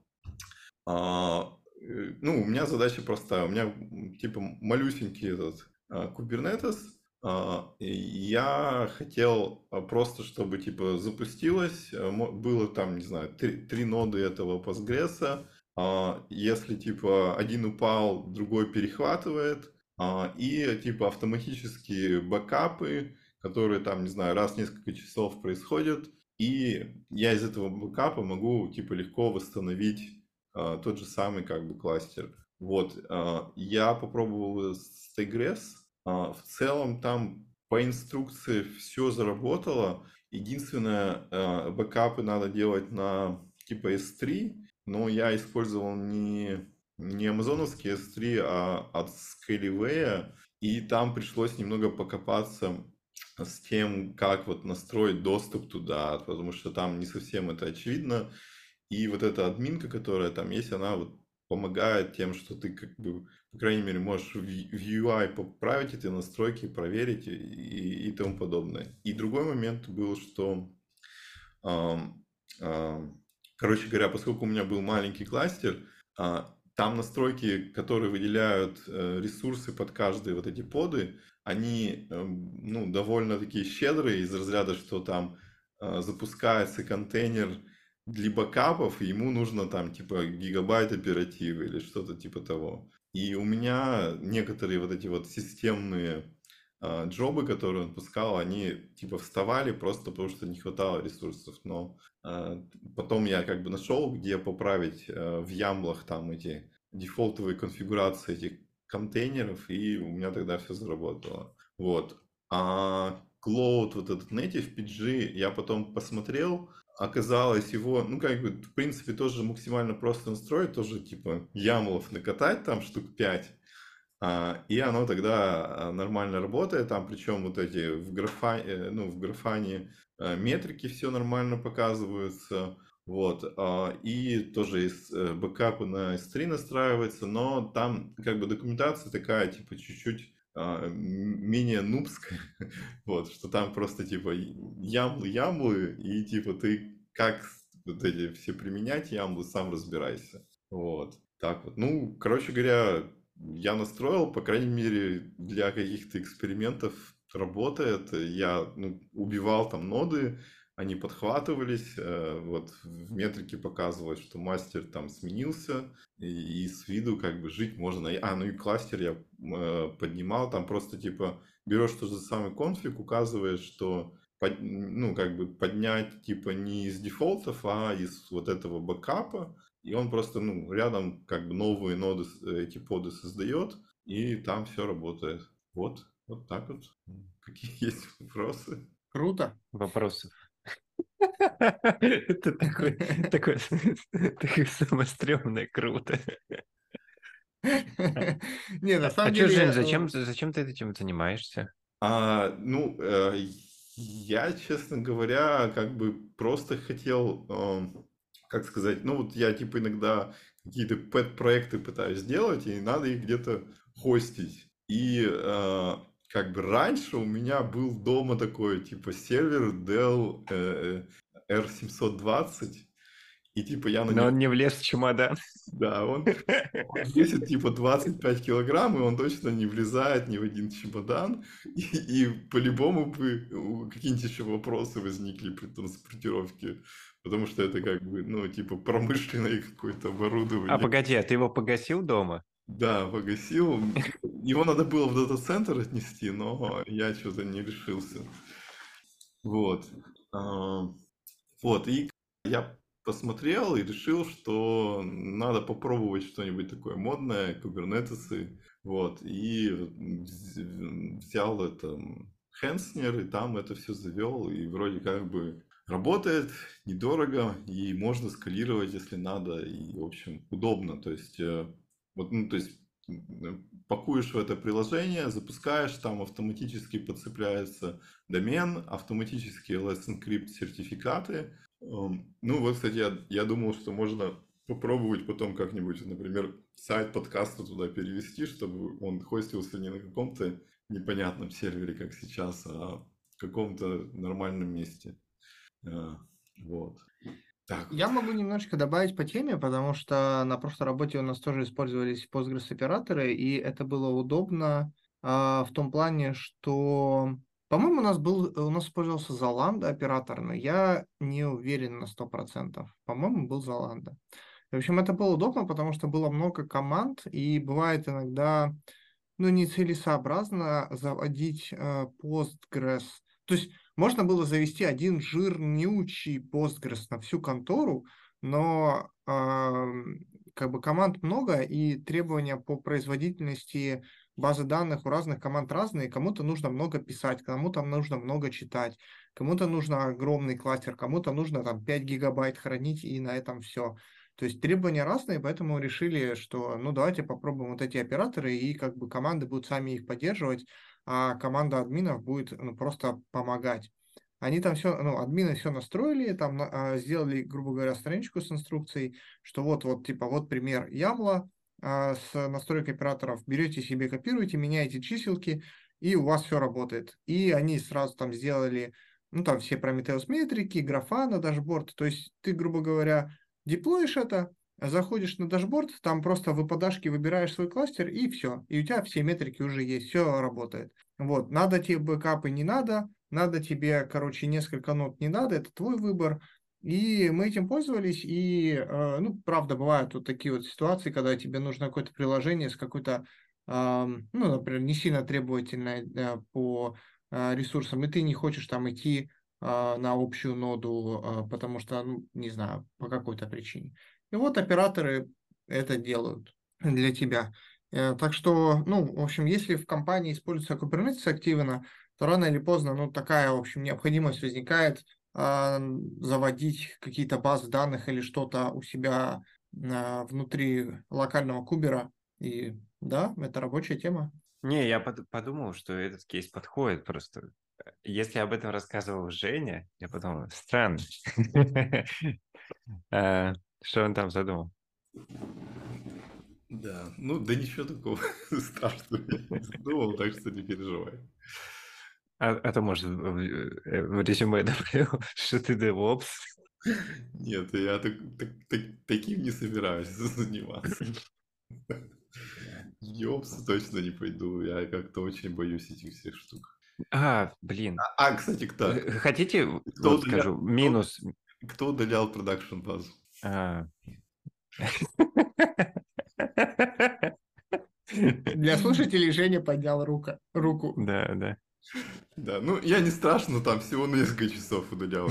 А, э, ну, у меня задача простая. У меня, типа, малюсенький этот а, Kubernetes. А, я хотел а, просто, чтобы, типа, запустилось. А, было там, не знаю, три, три ноды этого Postgres. А, если, типа, один упал, другой перехватывает. А, и, типа, автоматические бэкапы которые там, не знаю, раз в несколько часов происходят, и я из этого бэкапа могу, типа, легко восстановить а, тот же самый, как бы, кластер. Вот, а, я попробовал с Tigres, а, в целом там по инструкции все заработало, единственное, а, бэкапы надо делать на, типа, S3, но я использовал не, не амазоновский S3, а от Scaleway, и там пришлось немного покопаться с тем, как вот настроить доступ туда, потому что там не совсем это очевидно. И вот эта админка, которая там есть, она вот помогает тем, что ты как бы, по крайней мере, можешь в UI поправить эти настройки, проверить и, и тому подобное. И другой момент был, что, эм, эм, короче говоря, поскольку у меня был маленький кластер, э, там настройки, которые выделяют э, ресурсы под каждые вот эти поды, они эм, ну, довольно такие щедрые из разряда, что там э, запускается контейнер для бэкапов, и ему нужно там типа гигабайт оперативы или что-то типа того. И у меня некоторые вот эти вот системные джобы, которые он пускал, они типа вставали просто потому, что не хватало ресурсов. Но э, потом я как бы нашел, где поправить э, в ямблах там эти дефолтовые конфигурации этих контейнеров, и у меня тогда все заработало. Вот. А Cloud, вот этот Native PG, я потом посмотрел, оказалось его, ну, как бы, в принципе, тоже максимально просто настроить, тоже, типа, ямлов накатать, там, штук 5, а, и оно тогда а, нормально работает, там, причем вот эти в, графа, э, ну, в графане э, метрики все нормально показываются, вот, а, и тоже из э, бэкапы на S3 настраивается, но там как бы документация такая, типа, чуть-чуть а, менее нубская, вот, что там просто, типа, ямлы-ямлы, и, типа, ты как вот эти все применять ямлы, сам разбирайся, вот, так вот. Ну, короче говоря, я настроил, по крайней мере, для каких-то экспериментов работает. Я ну, убивал там ноды, они подхватывались, э, вот в метрике показывалось, что мастер там сменился, и, и с виду как бы жить можно. А, ну и кластер я э, поднимал, там просто типа берешь тот же самый конфиг, указываешь, что под, ну как бы поднять типа не из дефолтов, а из вот этого бэкапа, и он просто ну рядом как бы новые ноды, эти поды создает, и там все работает. Вот, вот так вот. Какие есть вопросы? Круто. Вопросов Это такое, такое, такое самое стрёмное, круто. Не, на А самом деле... Жень, э, зачем, зачем ты этим занимаешься? А, ну, э, я, честно говоря, как бы просто хотел, эм, как сказать, ну вот я типа иногда какие-то пэт-проекты пытаюсь сделать, и надо их где-то хостить. И э, как бы раньше у меня был дома такой, типа, сервер Dell э, э, R720, и типа я на Но нем... он не влез в чемодан. Да, он он весит типа 25 килограмм, и он точно не влезает ни в один чемодан. И, и по-любому бы у- какие-нибудь еще вопросы возникли при транспортировке. Потому что это как бы, ну, типа промышленное какое-то А оборудование. погоди, а ты его погасил дома? Да, погасил. Его надо было в дата-центр отнести, но я что-то не решился. Вот. А, Вот, и я посмотрел и решил, что надо попробовать что-нибудь такое модное, кубернетесы. Вот, и вз- взял это Хенснер, и там это все завел, и вроде как бы работает, недорого, и можно скалировать, если надо, и, в общем, удобно. То есть, э, вот, ну, то есть, пакуешь в это приложение, запускаешь, там автоматически подцепляется домен, автоматически LS Encrypt сертификаты. Эм, Ну, вот, кстати, я, я думал, что можно попробовать потом как-нибудь, например, сайт подкаста туда перевести, чтобы он хостился не на каком-то непонятном сервере, как сейчас, а в каком-то нормальном месте. Э, Вот. Так, Я могу немножечко добавить по теме, потому что на прошлой работе у нас тоже использовались Postgres операторы, и это было удобно а, в том плане, что, по-моему, у нас был, у нас использовался Zalando оператор, но я не уверен на 100%. По-моему, был Zalando. В общем, это было удобно, потому что было много команд, и бывает иногда, ну, нецелесообразно заводить э, Postgres. То есть можно было завести один жирнючий Postgres на всю контору, но ам, как бы команд много, и требования по производительности базы данных у разных команд разные. Кому-то нужно много писать, кому-то нужно много читать, кому-то нужно огромный кластер, кому-то нужно там 5 гигабайт хранить, и на этом все. То есть требования разные, поэтому решили, что ну давайте попробуем вот эти операторы, и как бы команды будут сами их поддерживать, а команда админов будет ну, просто помогать. Они там все, ну, админы все настроили, там а, сделали, грубо говоря, страничку с инструкцией, что вот, вот, типа, вот пример YAML а а, с настройкой операторов. Берете себе, копируете, меняете чиселки, и у вас все работает. И они сразу там сделали, ну, там все Prometheus метрики, Grafana dashboard. То есть ты, грубо говоря, деплоишь это, заходишь на dashboard, там просто в выпадашке выбираешь свой кластер, и все. И у тебя все метрики уже есть, все работает. Вот, надо тебе бэкапы, не надо, надо тебе, короче, несколько нот не надо, это твой выбор. И мы этим пользовались, и, э, ну, правда, бывают вот такие вот ситуации, когда тебе нужно какое-то приложение с какой-то, ну, например, не сильно требовательное э, по э, ресурсам, и ты не хочешь там идти на общую ноду, потому что, ну, не знаю, по какой-то причине. И вот операторы это делают для тебя. Э, Так что, ну, в общем, если в компании используется Kubernetes активно, то рано или поздно, ну, такая, в общем, необходимость возникает а, заводить какие-то базы данных или что-то у себя внутри локального кубера. И да, это рабочая тема. Не, я под- подумал, что этот кейс подходит просто. Если об этом рассказывал Женя, я подумал, странно. А, Что он там задумал? да, ну, да ничего такого страшного я не задумал, так что не переживай. А, а то, может, в, в резюме добавил, что ты DevOps. Нет, я так- так- так- таким не собираюсь заниматься. Ёпс, точно не пойду. Я как-то очень боюсь этих всех штук. А, блин. А, кстати, кто, Хотите, Кто вот удаля- скажу, минус. кто удалял продакшн базу? А. Для слушателей Женя поднял рука, руку. Да, да. Да, ну я не страшно, там всего на несколько часов удалял.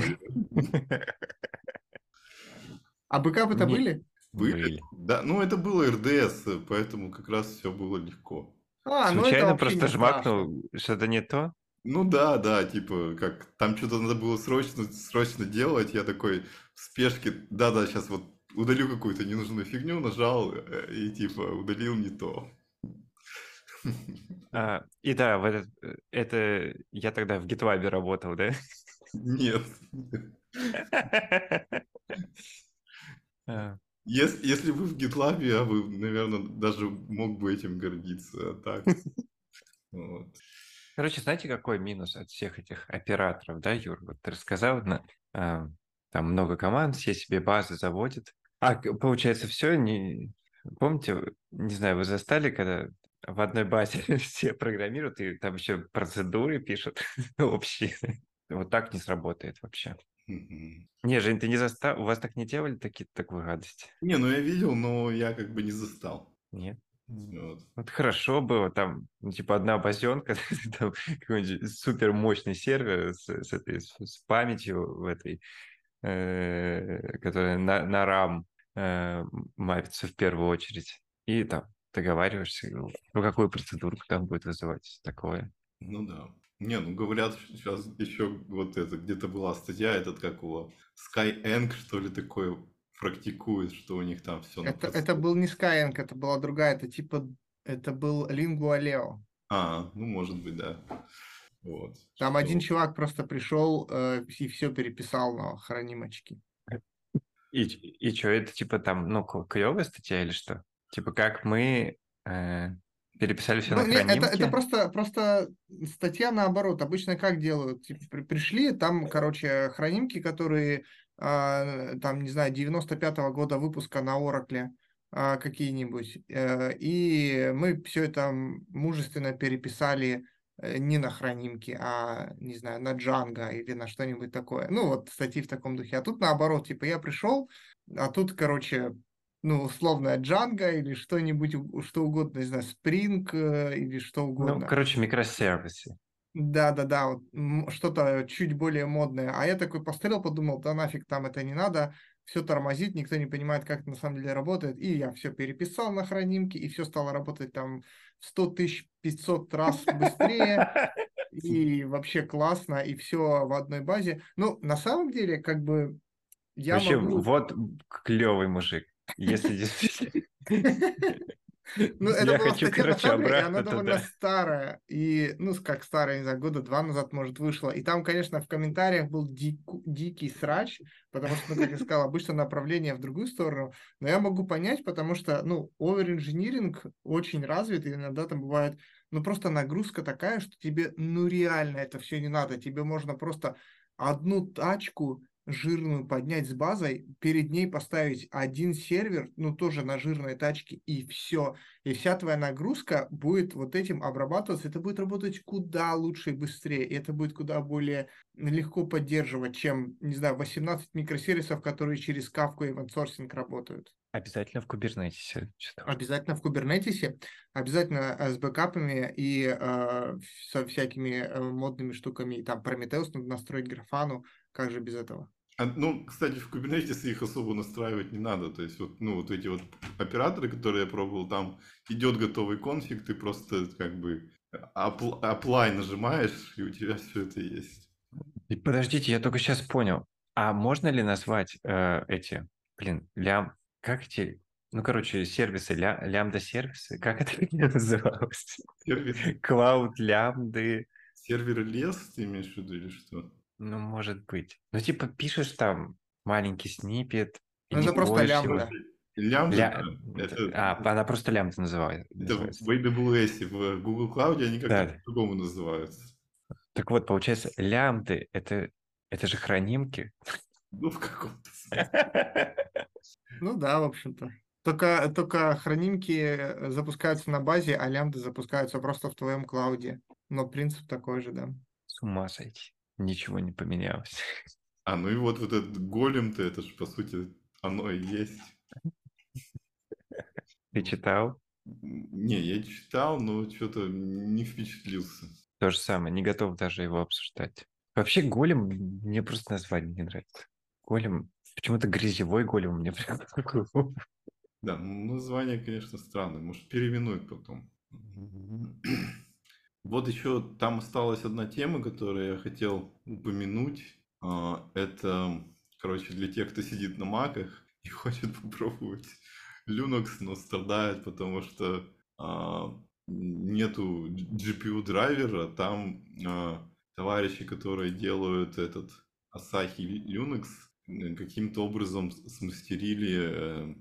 А бэкапы-то были? Были? Были. Да, ну это было РДС, поэтому как раз все было легко. А, ну это Случайно вообще просто жмакнул что-то не то. Ну да, да, типа, как там что-то надо было срочно, срочно делать, я такой в спешке, да-да, сейчас вот удалю какую-то ненужную фигню, нажал э, и типа удалил не то. А, и да, в этот, э, это я тогда в GitLab работал, да? Нет. А, Если, если вы в GitLab, я бы, наверное, даже мог бы этим гордиться. А так. Вот. Короче, знаете, какой минус от всех этих операторов, да, Юр? Вот ты рассказал, на- а, там много команд, все себе базы заводят. А, получается, все, не... Помните, не знаю, вы застали, когда в одной базе все программируют, и там еще процедуры пишут общие. Вот так не сработает вообще. Не, Жень, ты не застал? У вас так не делали такие, такую гадость? Не, ну я видел, но я как бы не застал. Нет? Вот. Вот хорошо было, там, ну, типа, одна базенка, там какой-нибудь супер мощный сервер с, с этой, с, памятью в этой, э, которая на, на RAM э, мапится в первую очередь. И там договариваешься, ну, какую процедуру там будет вызывать такое. Ну да. Не, ну говорят, сейчас еще вот это, где-то была статья, этот как его, Skyeng, что ли, такое практикует, что у них там все Это, это был не Skyeng, это была другая, это типа, это был Lingua Leo. А, ну может быть, да. Вот. Там что- один чувак просто пришел э, и все переписал на хранимочки. И, и что, это типа там, ну, клевая статья или что? Типа как мы э, переписали все Ну, на не, это, это просто, просто статья наоборот. Обычно как делают? Типа, при- пришли, там, короче, хранимки, которые, там, не знаю, 95-го года выпуска на Oracle а, какие-нибудь. э, И мы все это мужественно переписали э, не на хранимки, а, не знаю, на Django или на что-нибудь такое. Ну, вот статьи в таком духе. А тут наоборот, типа, я пришел, а тут, короче, ну, условно, Django или что-нибудь, что угодно, не знаю, Spring э, или что Ну, угодно. короче, микросервисы. Да-да-да, вот что-то чуть более модное. А я такой посмотрел, подумал, да нафиг там это не надо, все тормозит, никто не понимает, как это на самом деле работает. И я все переписал на хранимке, и все стало работать там в 100 тысяч 500 раз быстрее. И вообще классно, и все в одной базе. Ну, на самом деле, как бы я Вообще, могу... вот клевый мужик. Если действительно... Ну, это Я была хочу, статья, на самом деле, она довольно старая. И, ну, как старая, не знаю, года два назад, может, вышла. И там, конечно, в комментариях был дику- дикий срач, потому что, ну, как я сказал, обычно направление в другую сторону. Но я могу понять, потому что, ну, оверинжиниринг очень развит, и иногда там бывает, ну, просто нагрузка такая, что тебе, ну, реально это все не надо. Тебе можно просто одну тачку жирную поднять с базой, перед ней поставить один сервер, ну, тоже на жирной тачке, и все. И вся твоя нагрузка будет вот этим обрабатываться. Это будет работать куда лучше и быстрее. И это будет куда более легко поддерживать, чем, не знаю, 18 микросервисов, которые через Kafka и event работают. Обязательно в кубернетисе. Обязательно в Кубернетисе, обязательно э, с бэкапами и э, со всякими э, модными штуками. И там Prometheus надо настроить графану. Как же без этого? А, ну, кстати, в Kubernetes их особо настраивать не надо. То есть, вот, ну, вот эти вот операторы, которые я пробовал, там идет готовый конфиг, ты просто как бы apply нажимаешь, и у тебя все это есть. И Подождите, я только сейчас понял. А можно ли назвать э, эти, блин, лям, как эти, ну, короче, сервисы, ля, лямбда-сервисы, как это называлось? Сервис, Клауд, лямбды, сервер лес, ты имеешь в виду или что? Ну, может быть. Ну, типа, пишешь там маленький снипет, Ну, это просто лямбда. Лямбда, Ля- это, А, она просто лямбда называет. это называется. в AWS, в Google Cloud они как-то Да. по-другому называются. Так вот, получается, лямбды это, это же хранимки. Ну, в каком-то смысле. Ну да, в общем-то. Только, только хранимки запускаются на базе, а лямбды запускаются просто в твоем клауде. Но принцип такой же, да. С ума сойти. Ничего не поменялось. А, ну и вот, вот этот голем-то, это же, по сути, оно и есть. Ты читал? Не, я читал, но что-то не впечатлился. То же самое, не готов даже его обсуждать. Вообще голем мне просто название не нравится. Голем, почему-то грязевой голем мне голову. Да, ну, название, конечно, странное. Может, переименуй потом. Вот еще там осталась одна тема, которую я хотел упомянуть. А, Это, короче, для тех, кто сидит на маках и хочет попробовать Linux, но страдает, потому что а, нету GPU драйвера. Там а, товарищи, которые делают этот Asahi Linux, э, каким-то образом смастерили э,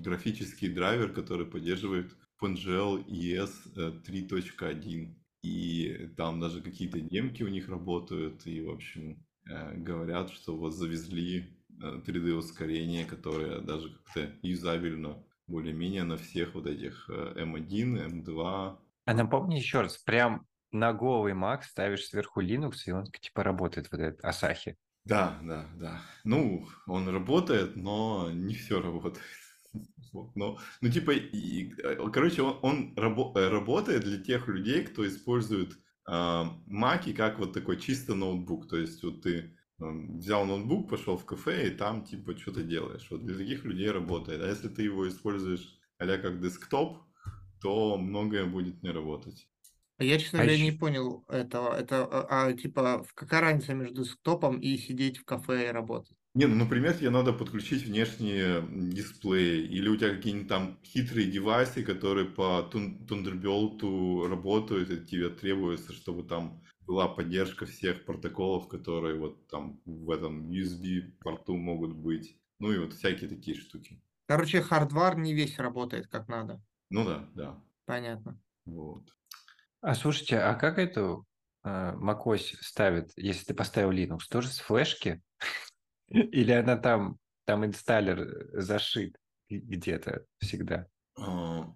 графический драйвер, который поддерживает PNGL ES э, 3.1. И там даже какие-то демки у них работают, и, в общем, э, говорят, что вот завезли э, 3D-ускорение, которое даже как-то юзабельно более-менее на всех вот этих э, M1, M2. А напомни еще раз, прям на голый Mac ставишь сверху Linux, и он типа работает вот этот Asahi. Да, да, да. Ну, он работает, но не все работает. Но, ну, типа, и, э, короче, он, он рабо- э, работает для тех людей, кто использует а, маки как вот такой чисто ноутбук. То есть, вот ты м, взял ноутбук, пошел в кафе, и там, типа, что-то делаешь. Вот для таких людей работает. А если ты его используешь а как десктоп, то многое будет не работать. А Я, честно А говоря, не ещё- понял этого. Это, а, а, типа, в- какая разница между десктопом и сидеть в кафе и работать? Не, ну, например, тебе надо подключить внешние дисплеи, или у тебя какие-нибудь там хитрые девайсы, которые по Тун- Thunderbolt работают, и тебе требуется, чтобы там была поддержка всех протоколов, которые вот там в этом USB порту могут быть. Ну и вот всякие такие штуки. Короче, хардвар не весь работает как надо. Ну да, да. Понятно. Вот. А слушайте, а как эту э, macOS ставят, если ты поставил Linux? Тоже с флешки? Или она там, там инсталлер э, зашит где-то всегда? А,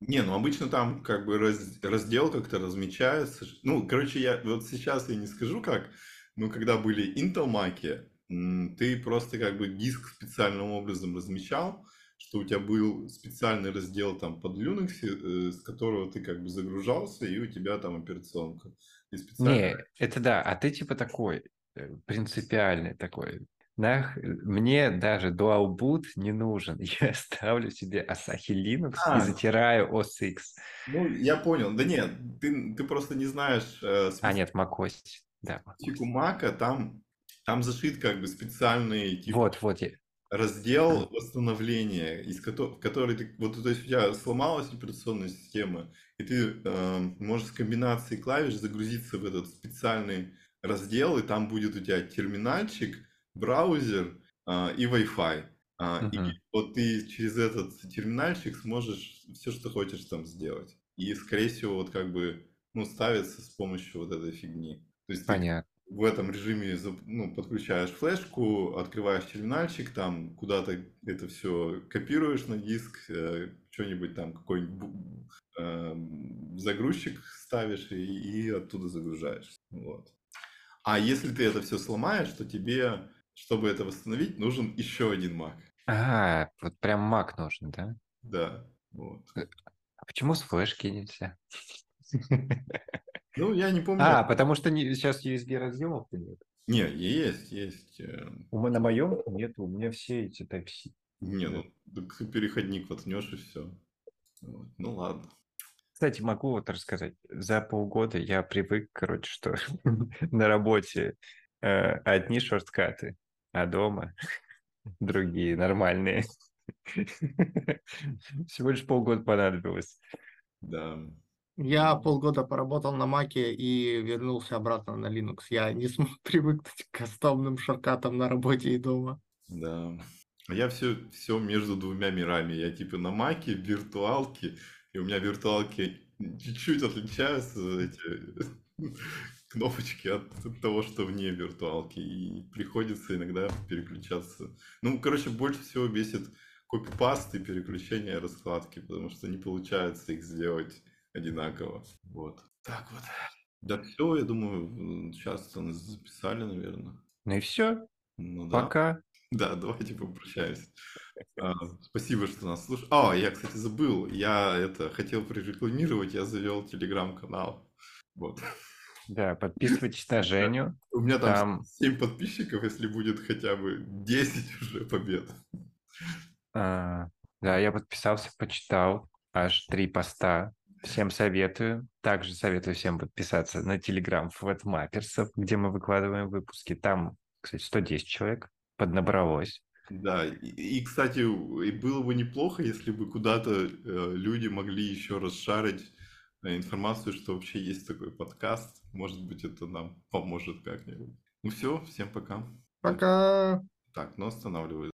Не, ну обычно там как бы раз- раздел как-то размечается. Ну, короче, я вот сейчас я не скажу как, но когда были Intel Mac, м, ты просто как бы диск специальным образом размечал, что у тебя был специальный раздел там под Linux, э, с которого ты как бы загружался, и у тебя там операционка. И специально... Не, это да, а ты типа такой, э, принципиальный такой. Нах, мне даже Dual Boot не нужен. Я ставлю себе Asahi Linux А. и затираю OS X. Ну, я понял. Да нет, ты, ты просто не знаешь э, А, нет, macOS. Да. специфику Мака, там, там зашит как бы специальный типа Вот, вот. я- раздел восстановления, из кото- в который ты, вот, то есть у тебя сломалась операционная система, и ты э, можешь с комбинацией клавиш загрузиться в этот специальный раздел, и там будет у тебя терминальчик, браузер э, и Wi-Fi. А, и Мгм. вот ты через этот терминальчик сможешь все, что хочешь там сделать. И, скорее всего, вот как бы, ну, ставится с помощью вот этой фигни. То есть ты Понятно. в этом режиме ну, подключаешь флешку, открываешь терминальчик, там куда-то это все копируешь на диск, э, что-нибудь там, какой-нибудь бу- эм, загрузчик ставишь и, и оттуда загружаешь. Вот. А если ты это все сломаешь, то тебе, чтобы это восстановить, нужен еще один Mac. А, вот прям Mac нужен, да? Да, вот. А почему с флешки нельзя? Ну, я не помню. А, потому что не- сейчас USB разъемов нет. Не, есть, есть. э, У На моем нет, у меня все эти Type-C. Не, ну, так переходник воткнешь и все. Ну, ладно. Кстати, могу вот рассказать. За полгода я привык, короче, что на работе э, одни шорткаты, а дома другие, нормальные. Всего лишь полгода понадобилось. Да. Я полгода поработал на Маке и вернулся обратно на Linux. Я не смог привыкнуть к кастомным шорткатам на работе и дома. Да. А Я все, все между двумя мирами. Я типа на маке, в виртуалке, и у меня виртуалки чуть-чуть отличаются эти кнопочки от того, что вне виртуалки. И приходится иногда переключаться. Ну, короче, больше всего бесит копипаст и переключение раскладки, потому что не получается их сделать одинаково. Вот. Так вот. Да все, я думаю, сейчас нас записали, наверное. Ну и все. Ну да. Пока. Да, давайте попрощаемся. А, Спасибо, что нас слушали. А, я, кстати, забыл. Я это хотел прорекламировать, я завел телеграм-канал. Вот. Да, подписывайтесь на Женю. У меня там, Там- 7 подписчиков, если будет хотя бы 10 уже побед. А, Да, я подписался, почитал аж три поста. Всем советую. Также советую всем подписаться на Телеграм Флэтмаперсов, где мы выкладываем выпуски. Там, кстати, 110 человек поднабралось. Да, и, и, кстати, и было бы неплохо, если бы куда-то э, люди могли еще расшарить информацию, что вообще есть такой подкаст. Может быть, это нам поможет как-нибудь. Ну все, всем пока. Пока. Так, ну останавливаю.